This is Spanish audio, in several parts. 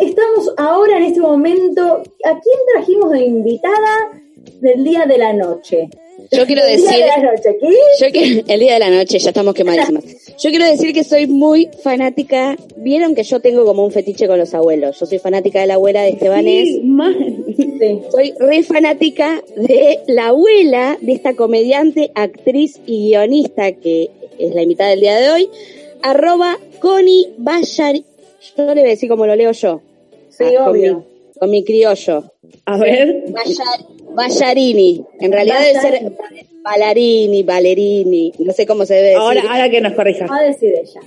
estamos ahora en este momento? ¿A quién trajimos de invitada del día de la noche? Yo quiero El decir, día de la noche, ¿qué? yo el día de la noche, ya estamos quemadísimas. Yo quiero decir que soy muy fanática, vieron que yo tengo como un fetiche con los abuelos. Yo soy fanática de la abuela de Estebanés. Sí. Soy re fanática de la abuela de esta comediante, actriz y guionista que es la invitada del día de hoy, arroba Connie Bayari. Yo le voy a decir como lo leo yo. Sí, Ah, con mi- Con mi criollo. A ver. Ballarini. En realidad debe ser Ballarini, Ballerini. No sé cómo se debe decir. Ahora, ahora que nos corrija. Va a decir ella.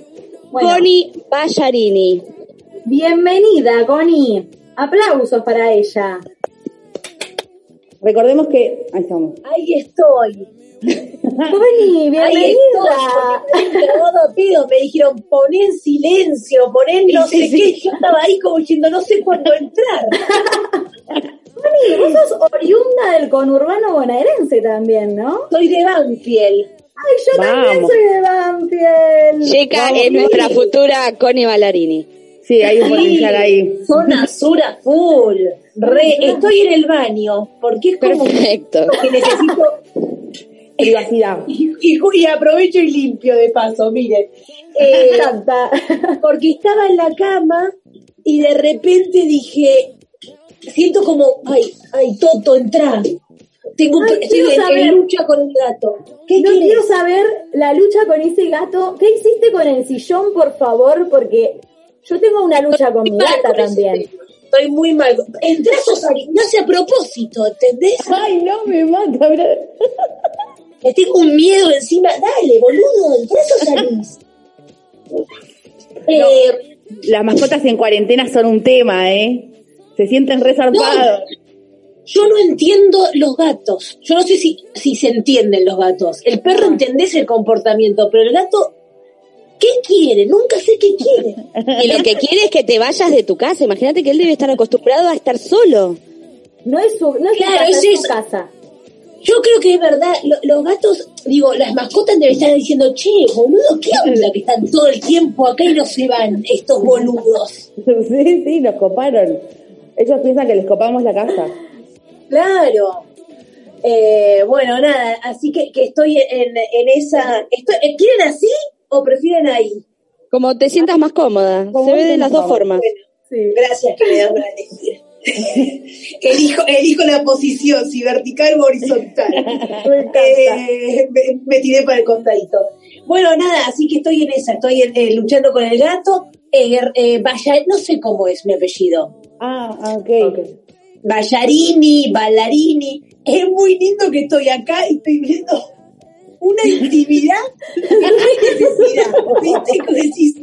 Bueno, Connie Ballarini. bienvenida, Connie. Aplausos para ella. Recordemos que. Ahí estamos. Ahí estoy. Ahí bienvenida. estoy. porque me dijeron, poné en silencio, poné en no Sí, sé sí. qué. Yo estaba ahí como diciendo, no sé cuándo entrar. Connie, vos sos oriunda del conurbano bonaerense también, ¿no? Soy de Banfield. Ay, yo también soy de Banfield. Chica Vamos, es nuestra futura Connie Ballarini. Sí, hay un potencial ahí. Zona sur a full. Re, estoy en el baño, porque es como Perfecto. que necesito... Privacidad. Y, y- y aprovecho y limpio de paso, miren. Me Eh, encanta. porque estaba en la cama y de repente dije, siento como, ay, ay, Toto, entra. Tengo, Ay, estoy quiero en, saber. lucha con el gato. ¿Qué No quiero saber la lucha con ese gato. ¿Qué hiciste con el sillón, por favor? Porque yo tengo una lucha con mi gata también. Estoy muy mal. Hace a propósito, ¿entendés? Ay, no, me mata. mirá. Le tengo un miedo encima. Dale, boludo, entrá, Sosari. Eh, Las mascotas en cuarentena son un tema, ¿eh? Se sienten resarpados. yo no entiendo los gatos. Yo no sé si, si se entienden los gatos. El perro Ah. entendés el comportamiento, pero el gato, ¿qué quiere? Nunca sé qué quiere. Y lo que quiere es que te vayas de tu casa. Imagínate que él debe estar acostumbrado a estar solo. No es su, no es su Claro, casa, es es su eso. casa. Yo creo que es verdad, lo- los gatos, digo, las mascotas deben estar diciendo, che, boludo, ¿qué onda que están todo el tiempo acá y no se van estos boludos? Sí, sí, nos coparon. Ellos piensan que les copamos la casa. Claro. Eh, bueno, nada, así que, que estoy en, en esa... Estoy, eh, ¿Quieren así o prefieren ahí? Como te sientas más cómoda. Como Se ve de las dos formas. Sí. Gracias que me dan para elegir. Elijo, elijo la posición, si vertical o horizontal. Eh, me, me tiré para el costadito. Bueno, nada, así que estoy en esa, estoy en- eh, luchando con el gato. Eh, eh, Balla- no sé cómo es mi apellido. Ah, ok. Ok. Ballarini, Ballarini. Es muy lindo que estoy acá y estoy viendo una intimidad que no hay necesidad. ¿Viste? Como decís,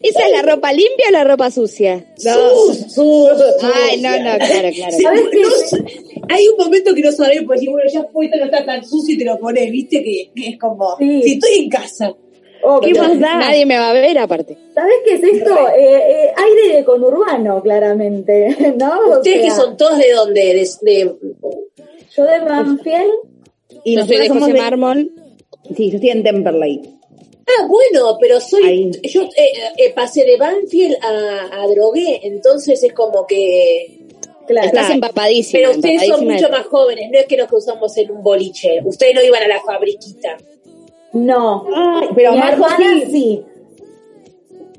¿Esa es la ropa limpia o la ropa sucia? sus, sus, Ay, no, no, claro, claro. ¿Sabes no hay un momento que no sabés, pues bueno, ya fue, esto no está tan sucio y te lo pones, viste, que, que es como, Sí. si estoy en casa. Ok. ¿Qué más da? Nadie me va a ver aparte. ¿Sabes qué es esto? Eh, eh, aire de conurbano, claramente, ¿no? O Ustedes que son todos de dónde, de, de- Yo de Banfield, Y nosotros de José de- Mármol. Sí, yo estoy en Temperley. Ah, bueno, pero soy, Ahí. yo eh, eh, pasé de Banfield a, a Drogué, entonces es como que, claro. Estás empapadísima. pero ustedes son de- mucho más jóvenes, no es que nos cruzamos en un boliche, ustedes no iban a la fabriquita. No. Ay, pero Marco sí. sí.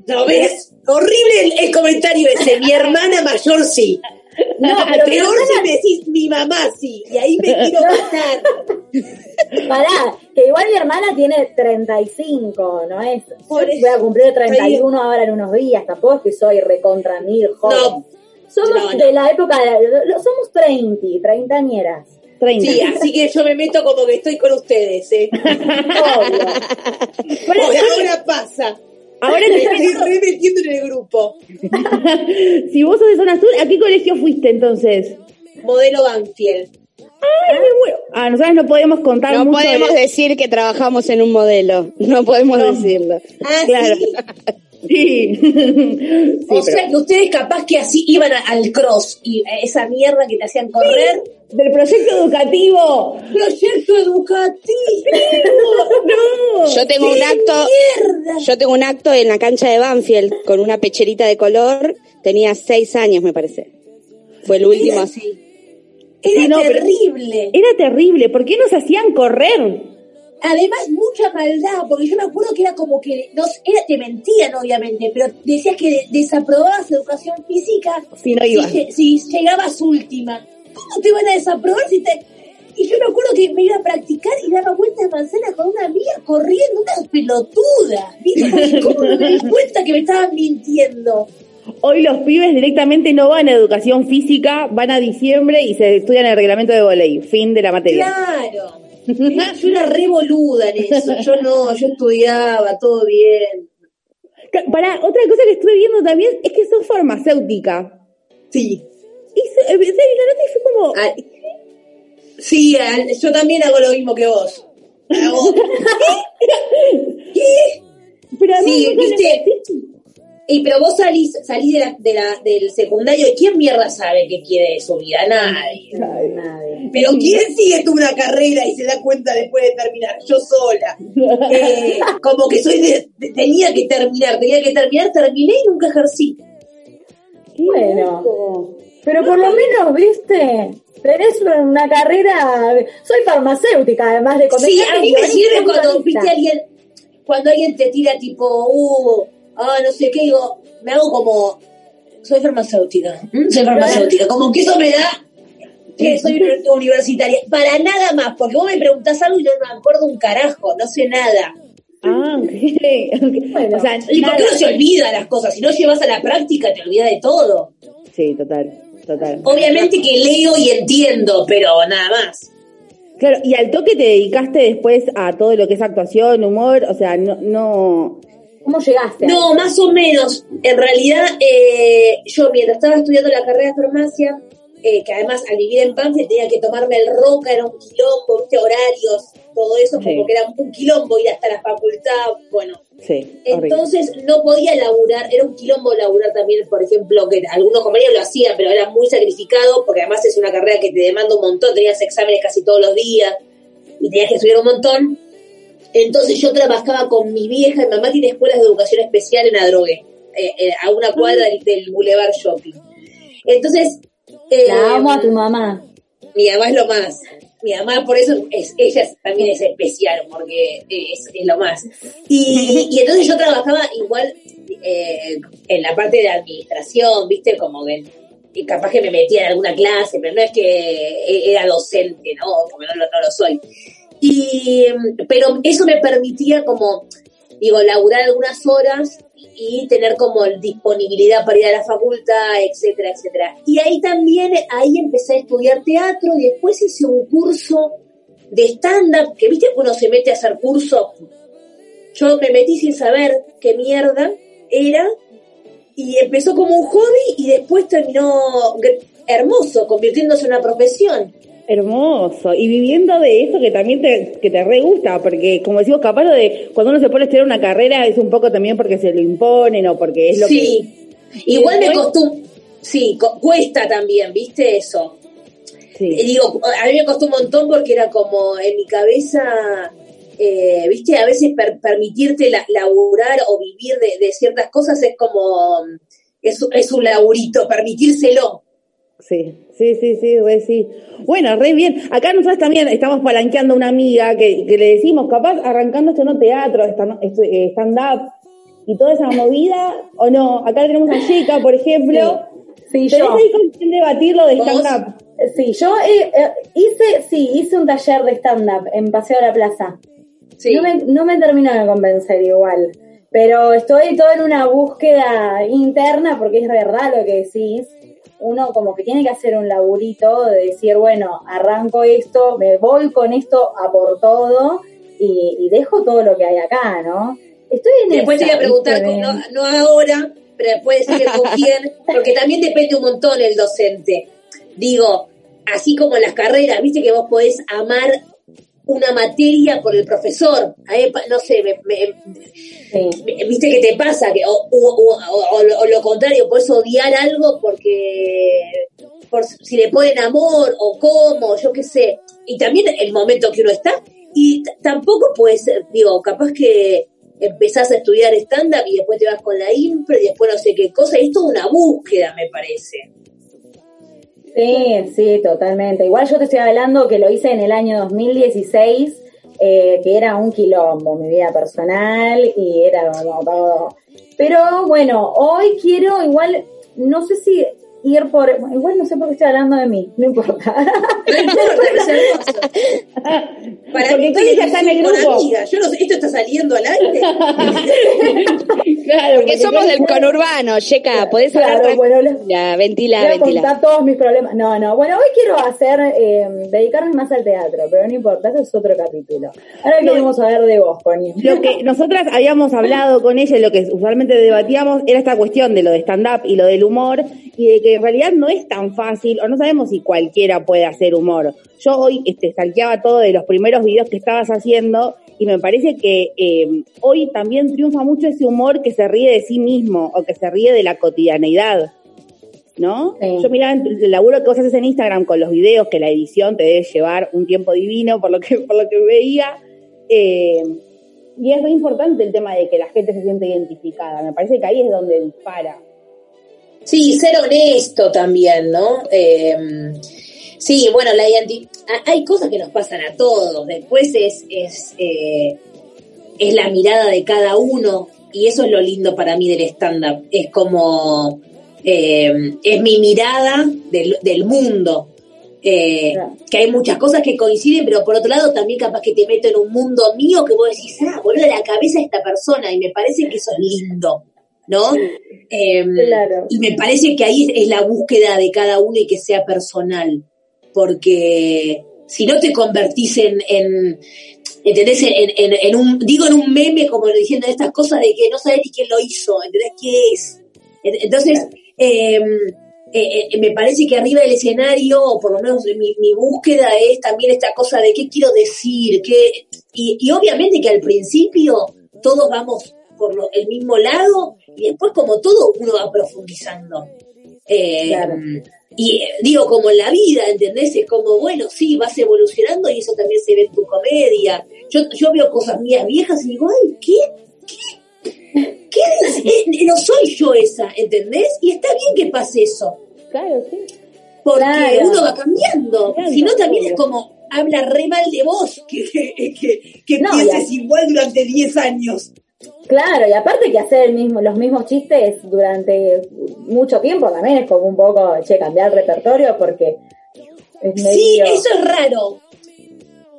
¿No ves? Horrible el, el comentario ese, mi hermana mayor sí. No, pero Peor si me decís mi mamá sí, y ahí me quiero matar. Pará, que igual mi hermana tiene 35, ¿no es? Yo Por eso. voy a cumplir 31 ahora en unos días, tampoco es que soy recontra mil joven. No. Somos No, no. de la época, de, lo- somos 30, treintañeras. 30. Sí, así que yo me meto como que estoy con ustedes, ¿eh? Obvio. Por ahora pasa. Ahora me te- estoy remetiendo en el grupo. si vos sos de zona sur, ¿a qué colegio fuiste entonces? Modelo Banfield. Ay, me. Ah, nosotros no podemos contar No mucho. podemos de- decir que trabajamos en un modelo. No podemos decirlo. Ah, Claro. sí. Sí. Sí, o sea pero- que ustedes capaz que así iban a- al cross y esa mierda que te hacían correr. del proyecto educativo. Proyecto educativo. No. Yo tengo un acto, Mierda. yo tengo un acto en la cancha de Banfield con una pecherita de color. Tenía seis años, me parece. Fue el último así. Era no, terrible. Era terrible. ¿Por qué nos hacían correr? Además, mucha maldad, porque yo me acuerdo que era como que, no, sé, era, te mentían obviamente, pero decías que de- desaprobabas educación física Si no ibas. si, si llegabas última. ¿Cómo te van a desaprobar si te...? Y yo me acuerdo que me iba a practicar y daba vueltas de manzana con una amiga corriendo, una pelotuda. ¿Viste? ¿Cómo no me di cuenta que me estaban mintiendo? Hoy los pibes directamente no van a educación física, van a diciembre y se estudian el reglamento de volei. Fin de la materia. Claro. Yo era re boluda en eso. Yo no, yo estudiaba, todo bien. Para otra cosa que estuve viendo también es que sos farmacéutica. Sí. Y se- eh, vi la nota y fue como, Ah, sí, yo también hago lo mismo que vos. Hago- ¿Qué? pero además Sí, nunca viste. Y pero vos salís, salís de la, de la, del secundario y ¿quién mierda sabe qué quiere de su vida? Nadie. Nadie. Pero ¿quién sigue tú una carrera y se da cuenta después de terminar? Yo sola. Eh, como que soy de, de- tenía que terminar, tenía que terminar, terminé y nunca ejercí. Bueno. Pero por lo menos, viste, tenés una carrera, soy farmacéutica, además de Sí, a mí me sirve cuando viste alguien, cuando alguien te tira tipo, uh, ah, no sé qué, digo, me hago como, soy farmacéutica, ¿m? soy farmacéutica, como que eso me da que soy uni- universitaria, para nada más, porque vos me preguntás algo y yo no me acuerdo un carajo, no sé nada. Ah, ok. ok. Bueno. o sea, Y porque nada. no se olvida las cosas, si no llevas a la práctica te olvidas de todo. Sí, total, total. Obviamente que leo y entiendo, pero nada más. Claro, y al toque te dedicaste después a todo lo que es actuación, humor, o sea, no, no, ¿Cómo llegaste? No, más o menos. En realidad, eh, yo mientras estaba estudiando la carrera de farmacia, eh, que además al vivir en Banfield tenía que tomarme el roca, era un quilombo, ¿viste? horarios, todo eso, Sí. como que era un quilombo ir hasta la facultad, bueno. sí, horrible. Entonces no podía laburar, era un quilombo laburar también, por ejemplo, que algunos compañeros lo hacían, pero era muy sacrificado, porque además es una carrera que te demanda un montón, tenías exámenes casi todos los días y tenías que estudiar un montón. Entonces yo trabajaba con mi vieja, mi mamá tiene escuelas de educación especial en Adrogué, eh, eh, a una cuadra del, del Boulevard Shopping. Entonces, eh, La amo a tu mamá. mi mamá es lo más. Mi mamá, por eso, es, ella también es especial, porque es, es lo más. Y, y entonces yo trabajaba igual eh, en la parte de administración, ¿viste? Como que y capaz que me metía en alguna clase, pero no es que e- era docente, ¿no? Porque no lo soy. Y, pero eso me permitía como, digo, laburar algunas horas y tener como disponibilidad para ir a la facultad, etcétera, etcétera. Y ahí también, ahí empecé a estudiar teatro y después hice un curso de stand-up, que viste que uno se mete a hacer curso. Yo me metí sin saber qué mierda era y empezó como un hobby y después terminó hermoso, convirtiéndose en una profesión. Hermoso. Y viviendo de eso que también te, que te re gusta, porque como decimos, capaz lo de cuando uno se pone a estudiar una carrera es un poco también porque se lo imponen o porque es lo sí, Y igual me costó, sí, cuesta también, ¿viste eso? que... Y Sí. digo, a mí me costó un montón porque era como en mi cabeza, eh, viste, a veces per- permitirte la- laburar o vivir de, de ciertas cosas es como, es, es un laburito, permitírselo. Sí, sí, sí, sí, re sí. Bueno, re bien. Acá nosotros también estamos palanqueando a una amiga que, que le decimos, capaz arrancando esto no teatro, eh, stand-up y toda esa movida, o no. Acá tenemos a Chica, por ejemplo. Sí, ¿Tenés yo. ahí con quién debatir lo de stand-up? Sí, yo eh, eh, hice, sí, hice un taller de stand-up en Paseo de la Plaza. Sí. No, me, no me terminó de convencer igual, pero estoy todo en una búsqueda interna porque es verdad lo que decís. Uno como que tiene que hacer un laburito de decir, bueno, arranco esto, me voy con esto a por todo y, y dejo todo lo que hay acá, ¿no? Estoy en Después te voy a preguntar, no, no ahora, pero después decir con quién, porque también depende un montón el docente. Digo, así como las carreras, viste que vos podés amar una materia por el profesor. No sé, me, viste que te pasa, que o, o, lo contrario, puedes odiar algo porque por si le ponen amor o cómo, yo qué sé. Y también el momento que uno está. Y tampoco puede ser, digo, capaz que empezás a estudiar stand-up y después te vas con la impre y después no sé qué cosa. Y es toda una búsqueda, me parece. Sí, sí, totalmente. Igual yo te estoy hablando que lo hice en el año 2016, eh, que era un quilombo mi vida personal y era como todo. Pero bueno, hoy quiero igual, no sé si ir por. Igual no sé por qué estoy hablando de mí, no importa. No importa, Para Porque mí ya está en el grupo. Amiga. Yo no sé, ¿esto está saliendo al aire? claro, porque, somos del conurbano, Checa, podés hablar claro, bueno, ventila, voy a ventila. contar todos mis problemas. No, no, bueno, hoy quiero hacer, eh, dedicarme más al teatro, pero no importa, eso es otro capítulo. Ahora queremos saber de vos, Connie. Lo que nosotras habíamos hablado con ella, lo que usualmente debatíamos, era esta cuestión de lo de stand-up y lo del humor, y de que en realidad no es tan fácil, o no sabemos si cualquiera puede hacer humor. Yo hoy este, salteaba todo de los primeros videos que estabas haciendo y me parece que eh, hoy también triunfa mucho ese humor que se ríe de sí mismo o que se ríe de la cotidianeidad. ¿No? Yo miraba el laburo que vos haces en Instagram con los videos, que la edición te debe llevar un tiempo divino por lo que, por lo que veía. Eh, y es muy importante el tema de que la gente se siente identificada. Me parece que ahí es donde dispara. Sí, ser honesto también, ¿no? Eh, sí, bueno, la hay cosas que nos pasan a todos. Después es, es, eh, es la mirada de cada uno y eso es lo lindo para mí del stand-up. Es como, eh, es mi mirada del, del mundo. Eh, que hay muchas cosas que coinciden, pero por otro lado también capaz que te meto en un mundo mío que vos decís, ah, boludo, la cabeza de esta persona y me parece que eso es lindo. ¿no? Em, y me parece que ahí es la búsqueda de cada uno y que sea personal, porque si no te convertís en, en ¿entendés? En, un, digo en un meme como diciendo estas cosas de que no sabes ni quién lo hizo, ¿entendés qué es? Entonces, em, eh, eh, me parece que arriba del escenario, por lo menos mi, mi, búsqueda es también esta cosa de qué quiero decir, qué, y, y obviamente que al principio todos vamos por el mismo lado y después como todo uno va profundizando. Eh, y digo, como en la vida, ¿entendés? Es como, bueno, sí, vas evolucionando y eso también se ve en tu comedia. Yo, yo veo cosas mías viejas y digo, ay, ¿qué? ¿Qué? ¿Qué eh, no soy yo esa, ¿entendés? Y está bien que pase eso. Claro, sí. Porque uno va cambiando. si no, también es como, habla re mal de vos, que, que, que, pienses igual durante 10 años. Claro, y aparte que hacer el mismo, los mismos chistes durante mucho tiempo también es como un poco, che, cambiar el repertorio porque Sí, eso es raro.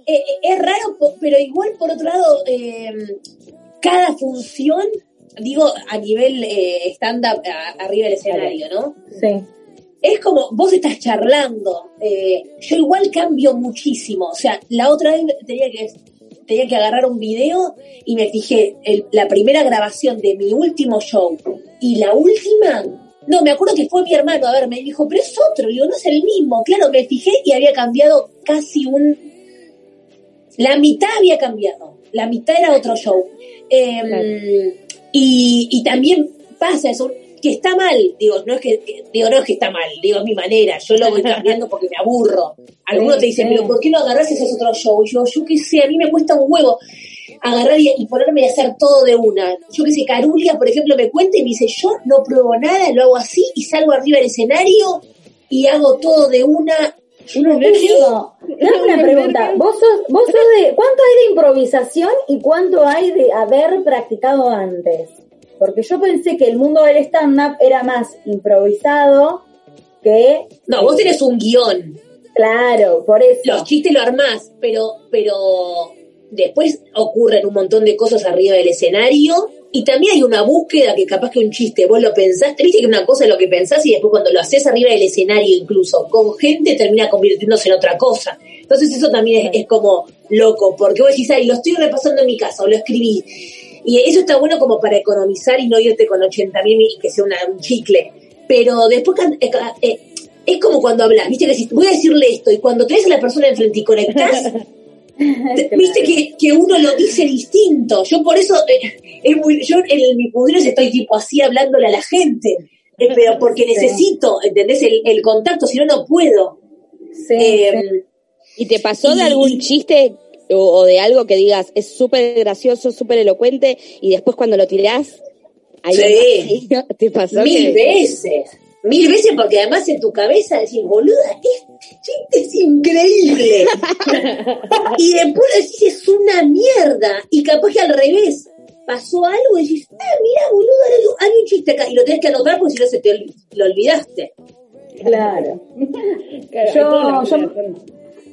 Eh, eh, es raro, pero igual por otro lado, em, cada función, digo, a nivel eh, stand-up arriba del escenario, ¿no? Sí. Es como, vos estás charlando. yo igual cambio muchísimo. O sea, la otra vez tenía que tenía que agarrar un video y me fijé la primera grabación de mi último show y la última, no, me acuerdo que fue mi hermano a ver, me dijo, pero es otro, digo, no es el mismo. Claro, me fijé y había cambiado casi un... La mitad había cambiado, la mitad era otro show. Em, y, y también pasa eso, que está mal, digo, no es que, digo, no es que está mal, digo, es mi manera, yo lo voy cambiando porque me aburro. Algunos te dicen, pero ¿por qué no agarras ese otro show? Y yo, yo qué sé, a mí me cuesta un huevo agarrar y, ponerme a hacer todo de una. Yo qué sé, Carulia, por ejemplo, me cuenta y me dice, yo no pruebo nada, lo hago así y salgo arriba del escenario y hago todo de una. Uno Dame una pregunta. ¿Vos sos, vos sos de, ¿Cuánto hay de improvisación y cuánto hay de haber practicado antes? Porque yo pensé que el mundo del stand-up era más improvisado que... No, vos tenés un guion. Claro, por eso. Los chistes lo armás, pero, pero después ocurren un montón de cosas arriba del escenario y también hay una búsqueda que capaz que un chiste, vos lo pensaste, viste que una cosa es lo que pensás y después cuando lo haces arriba del escenario incluso con gente termina convirtiéndose en otra cosa. Entonces eso también es, es como loco, porque vos decís, ay, lo estoy repasando en mi casa o lo escribí y eso está bueno como para economizar y no irte con 80 mil y que sea un chicle. Pero después eh, eh, es como cuando hablas, viste que voy a decirle esto y cuando te ves a la persona enfrente y conectás, Viste que, que, uno lo dice distinto. Yo por eso, eh, es muy, yo en mis pudrios estoy tipo así hablándole a la gente. Eh, pero porque necesito, ¿entendés? El, el, contacto, si no, no puedo. Eh, ¿Y te pasó de algún chiste o, de algo que digas es súper gracioso, súper elocuente y después cuando lo tirás, ahí sí. te pasó? Mil veces. Mil veces porque además en tu cabeza decís, boluda, este chiste es increíble. y después decís, es una mierda. Y capaz que al revés, pasó algo y decís, ah, mira, boludo, hay un chiste acá. Y lo tenés que anotar porque si no se te lo olvidaste. Claro. yo, yo,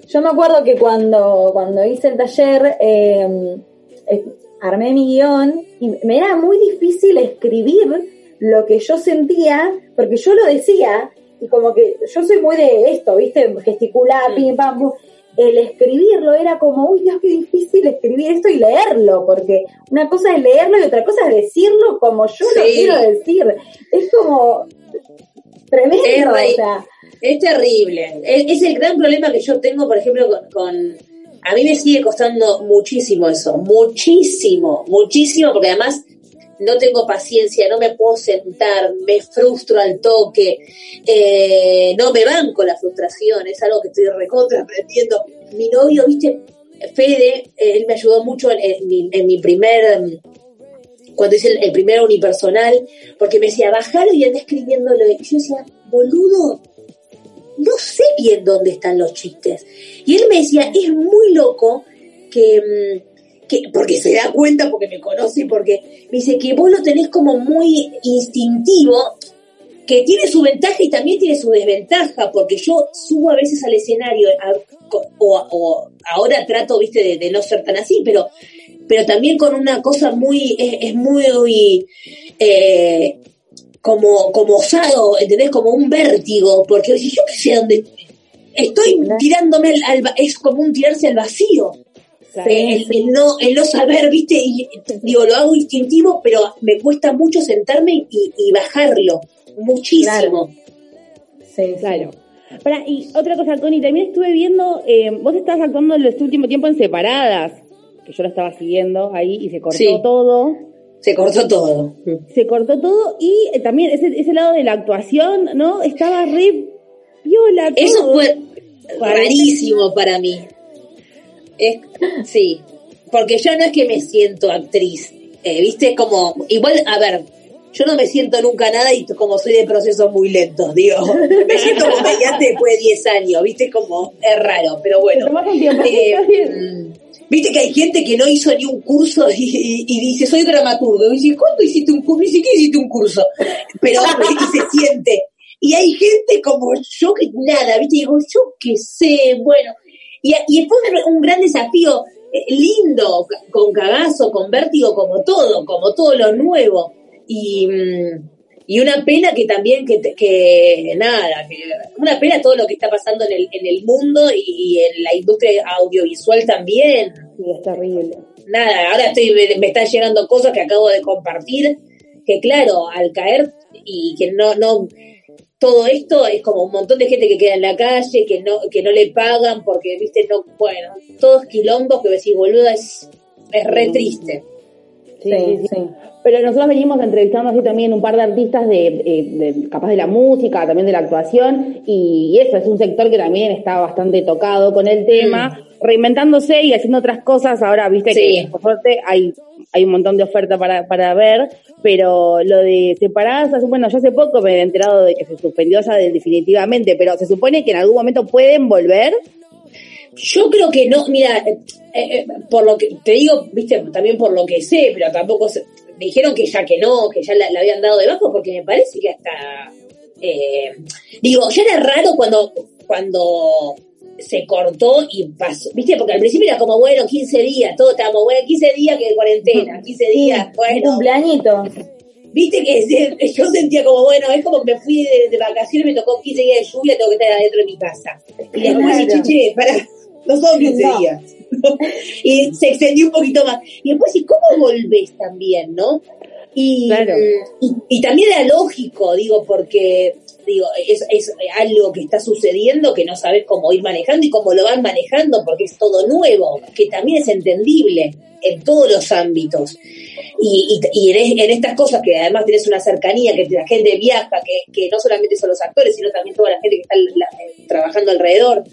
yo, me acuerdo que cuando, cuando hice el taller, em, armé mi guion y me era muy difícil escribir lo que yo sentía, porque yo lo decía, y como que yo soy muy de esto, ¿viste? Gesticular, pim, pam, pum el escribirlo era como, uy, Dios, qué difícil escribir esto y leerlo, porque una cosa es leerlo y otra cosa es decirlo como yo lo quiero decir. Es como tremendo. Es, es terrible. Es, el gran problema que yo tengo, por ejemplo, con, A mí me sigue costando muchísimo eso, muchísimo, muchísimo, porque además no tengo paciencia, no me puedo sentar, me frustro al toque, eh, no me banco la frustración, es algo que estoy recontra aprendiendo. Mi novio, viste, Fede, él me ayudó mucho en, mi, primer, cuando hice el, primer unipersonal, porque me decía, bajalo y anda escribiéndolo. Yo decía, boludo, no sé bien dónde están los chistes. Y él me decía, es muy loco que mm, porque se da cuenta, porque me conoce, porque me dice que vos lo tenés como muy instintivo, que tiene su ventaja y también tiene su desventaja, porque yo subo a veces al escenario, o, ahora trato, viste, de, no ser tan así, pero, pero también con una cosa muy, es, muy, eh, como, como osado, ¿entendés? Como un vértigo, porque yo qué sé dónde, estoy tirándome al, es como un tirarse al vacío el, no, el no saber, viste, y, digo, lo hago instintivo, pero me cuesta mucho sentarme y, bajarlo, muchísimo. Sí, claro. y otra cosa, Tony, también estuve viendo, eh, vos estabas actuando en este último tiempo en separadas, que yo la estaba siguiendo ahí y se cortó todo. Se cortó todo. Se cortó todo y eh, también ese, ese lado de la actuación, ¿no? Estaba re viola. Eso fue rarísimo para mí. Es, sí, porque yo no es que me siento actriz, eh, viste, como, igual, a ver, yo no me siento nunca nada y como soy de procesos muy lentos, digo, me siento comediante después de 10 años, viste, como, es raro, pero bueno. Eh, viste que hay gente que no hizo ni un curso y, dice, soy dramaturgo, y dice, ¿cuándo hiciste un curso? Ni hiciste un curso, pero y se siente. Y hay gente como yo que nada, viste, digo, yo qué sé, bueno, y, y fue un gran desafío eh, lindo, con cagazo, con vértigo, como todo, como todo lo nuevo. Y, mm, y una pena que también, que, que nada, que, una pena todo lo que está pasando en el, en el mundo y, en la industria audiovisual también. Sí, es terrible. Nada, ahora estoy, me, están llegando cosas que acabo de compartir, que claro, al caer y que no, no, todo esto es como un montón de gente que queda en la calle, que no, que no le pagan porque, viste, no, bueno, todos quilombos que decís, boluda, es, es re triste. Sí, sí, Pero nosotros venimos entrevistando así también un par de artistas de, de, capaz de la música, también de la actuación, y, eso es un sector que también está bastante tocado con el tema, mm. reinventándose y haciendo otras cosas. Ahora, viste que por suerte hay, hay un montón de oferta para, para ver, pero lo de separadas, bueno, yo hace poco me he enterado de que se suspendió ya definitivamente, pero se supone que en algún momento pueden volver. Yo creo que no, mira, eh, eh, por lo que te digo, viste, también por lo que sé, pero tampoco me dijeron que ya que no, que ya la, habían dado de bajo, porque me parece que hasta, eh, digo, ya era raro cuando, cuando se cortó y pasó, ¿viste? Porque al principio era como, bueno, 15 días, todos estábamos, bueno, 15 días que de cuarentena, 15 días, bueno. cumpleañito. Viste que yo sentía como, bueno, es como que me fui de, vacaciones, me tocó 15 días de lluvia, tengo que estar adentro de mi casa. Y después, claro. chiche, para, no son 15 días. y se extendió un poquito más. Y después, ¿y cómo volvés también, no? Y, y, y, también era lógico, digo, porque digo, es, es algo que está sucediendo que no sabes cómo ir manejando y cómo lo van manejando porque es todo nuevo, que también es entendible en todos los ámbitos. Y, y, en, estas cosas que además tienes una cercanía, que la gente viaja, que, que no solamente son los actores, sino también toda la gente que está trabajando alrededor.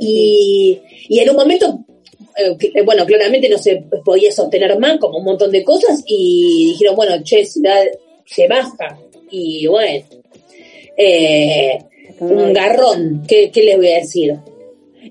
Y, y en un momento eh, eh, bueno, claramente no se podía sostener más, como un montón de cosas, y dijeron, bueno, che, ciudad se baja. Y bueno, eh, un garrón, ¿qué, ¿qué, les voy a decir?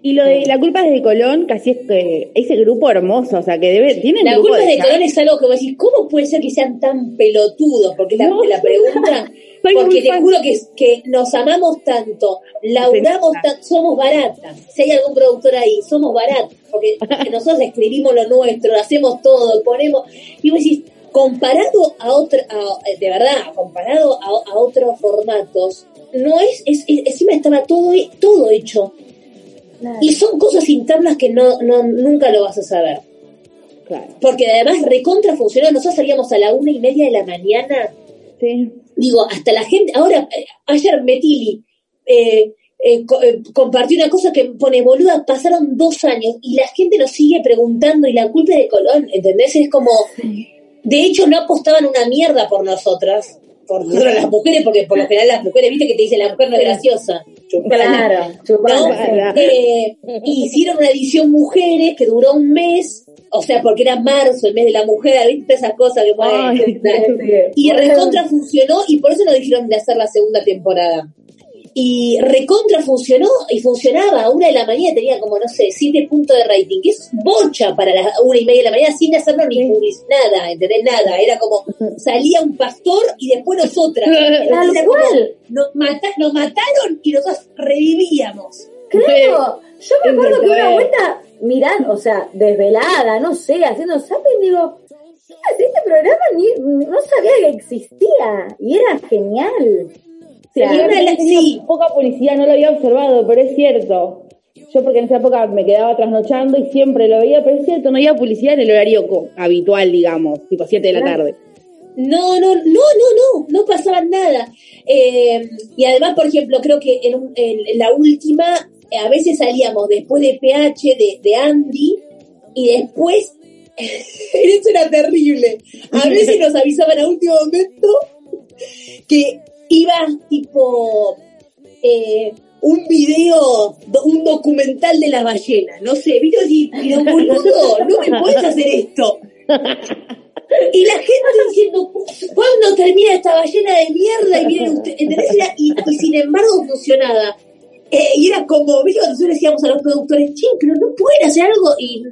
Y lo de la culpa es de Colón, casi es que ese grupo hermoso, o sea, que debe, tienen La culpa de, Colón es algo que vos decís, ¿cómo puede ser que sean tan pelotudos? Porque la, la pregunta, porque te juro que, que nos amamos tanto, laudamos tanto, somos baratas. Si hay algún productor ahí, somos baratas, porque nosotros escribimos lo nuestro, hacemos todo, ponemos, y vos decís, comparado a otro, de verdad, comparado a, otros formatos, no es, es, encima estaba todo, todo hecho. Y son cosas internas que no, no, nunca lo vas a saber. Porque además recontra funcionó. Nosotros salíamos a la una y media de la mañana. Digo, hasta la gente. Ahora, eh, ayer Metili eh, eh, compartió una cosa que pone boluda. Pasaron dos años y la gente nos sigue preguntando y la culpa es de Colón. ¿Entendés? Es como. De hecho, no apostaban una mierda por nosotras, por las mujeres, porque por lo general las mujeres, viste que te dicen la mujer no es graciosa. Claro, eh, hicieron una edición mujeres que duró un mes, o sea, porque era marzo, el mes de la mujer, viste esas cosas que Ay, Y recontra funcionó y por eso nos dijeron de hacer la segunda temporada y recontra funcionó y funcionaba. A una de la mañana tenía como no sé siete puntos de rating que es bocha para las una y media de la mañana sin hacernos ni publicidad nada ¿entendés? nada. Era como salía un pastor y después nosotras. Tal cual. nos, nos mataron y nosotros revivíamos. Claro. Yo me acuerdo que una vuelta mirando o sea desvelada no sé haciendo zapping digo este programa ni, no sabía que existía y era genial sí, poca publicidad, no lo había observado, pero es cierto. Yo porque en esa época me quedaba trasnochando y siempre lo veía, pero es cierto, no había publicidad en el horario habitual, digamos, tipo 7 de la tarde. No, no, no, no, no, no pasaba nada. Eh, y además, por ejemplo, creo que en, la última, eh, a veces salíamos después de PH, de, de Andy, y después, eso era terrible. A veces nos avisaban a último momento que iba tipo eh, un video, un documental de la ballena, no sé, vino así, pero boludo, no me puedes hacer esto. Y la gente diciendo, ¿cuándo termina esta ballena de mierda? Y miren Y, sin embargo funcionaba. Eh, y era como, ¿viste? Nosotros decíamos a los productores, che, pero no pueden hacer algo. Y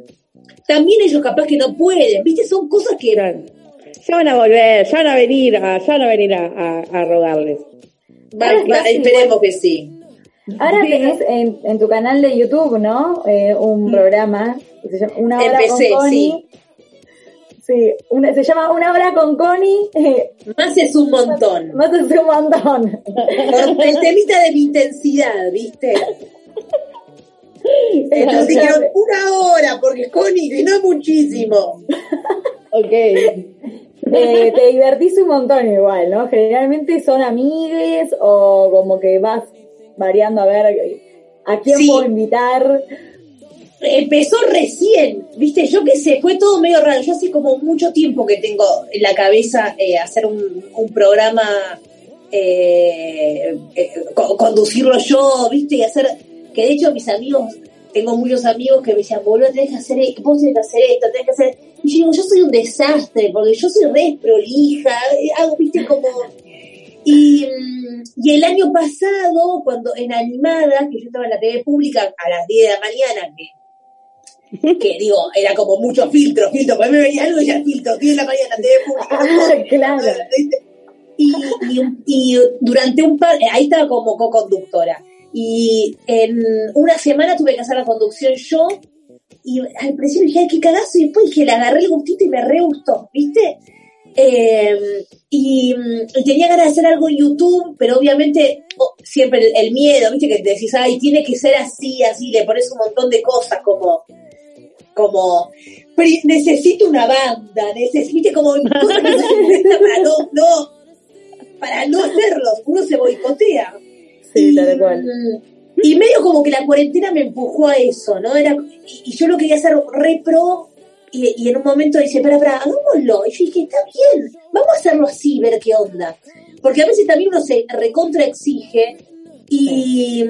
también ellos capaz que no pueden, ¿viste? Son cosas que eran ya van a volver, ya van a venir, a, ya van a venir a, a, rogarles. esperemos que sí. Ahora tenés en, en, tu canal de YouTube, ¿no? Eh, un mm. programa que se llama Una hora con Connie. Sí. una, se llama Una hora con Connie. Más es un montón. Más, es un montón. el temita de mi intensidad, ¿viste? Entonces dijeron una hora, porque Connie, que no es muchísimo. ok. Eh, te divertís un montón igual, ¿no? Generalmente son amigues o como que vas variando a ver a quién puedo invitar. Empezó recién, viste, yo que sé, fue todo medio raro. Yo hace como mucho tiempo que tengo en la cabeza eh, hacer un, programa, eh, conducirlo yo, viste, y hacer, que de hecho mis amigos, tengo muchos amigos que me decían, boludo, tenés que hacer, vos tenés que hacer esto, tenés que hacer y yo digo, yo soy un desastre, porque yo soy re prolija, eh, hago, viste, como... Y, y, el año pasado, cuando en Animada, que yo estaba en la TV pública a las 10 de la mañana, que, que digo, era como mucho filtro, filtro, porque me veía algo y ya filtro, 10 de la mañana en la TV pública. Claro. Y, y, durante un par, ahí estaba como co-conductora. Y en una semana tuve que hacer la conducción yo y al principio dije, ay, qué cagazo, y después dije, le agarré el gustito y me re gustó, ¿viste? Eh, y, tenía ganas de hacer algo en YouTube, pero obviamente oh, siempre el, miedo, ¿viste? Que te decís, ay, tiene que ser así, así, le pones un montón de cosas como, como, necesito una banda, necesito, como, no, no, para no hacerlos, uno se boicotea. Sí, y, tal cual. Y medio como que la cuarentena me empujó a eso, ¿no? Era, y, yo lo quería hacer re pro, y, en un momento dice, espera, espera, hagámoslo. Y yo dije, está bien, vamos a hacerlo así, ver qué onda. Porque a veces también uno se recontra exige, y,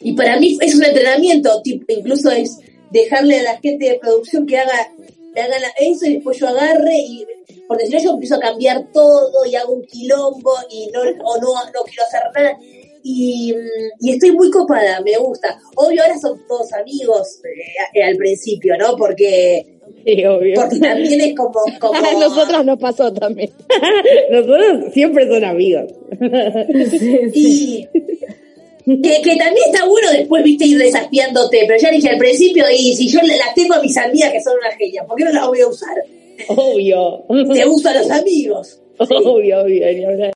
y para mí es un entrenamiento, tipo, incluso es dejarle a la gente de producción que haga, que haga eso y después yo agarre y porque si no yo empiezo a cambiar todo y hago un quilombo y no o no, no quiero hacer nada y, y estoy muy copada, me gusta. Obvio ahora son todos amigos eh, al principio, ¿no? Porque Sí, obvio. porque también es como, como A nosotros nos pasó también. Nosotros siempre son amigos. y que, que también está bueno después, viste, ir desafiándote, pero ya dije al principio, y si yo las tengo a mis amigas que son unas genias, ¿por qué no las voy a usar? Obvio. Te uso a los amigos. Obvio, obvio.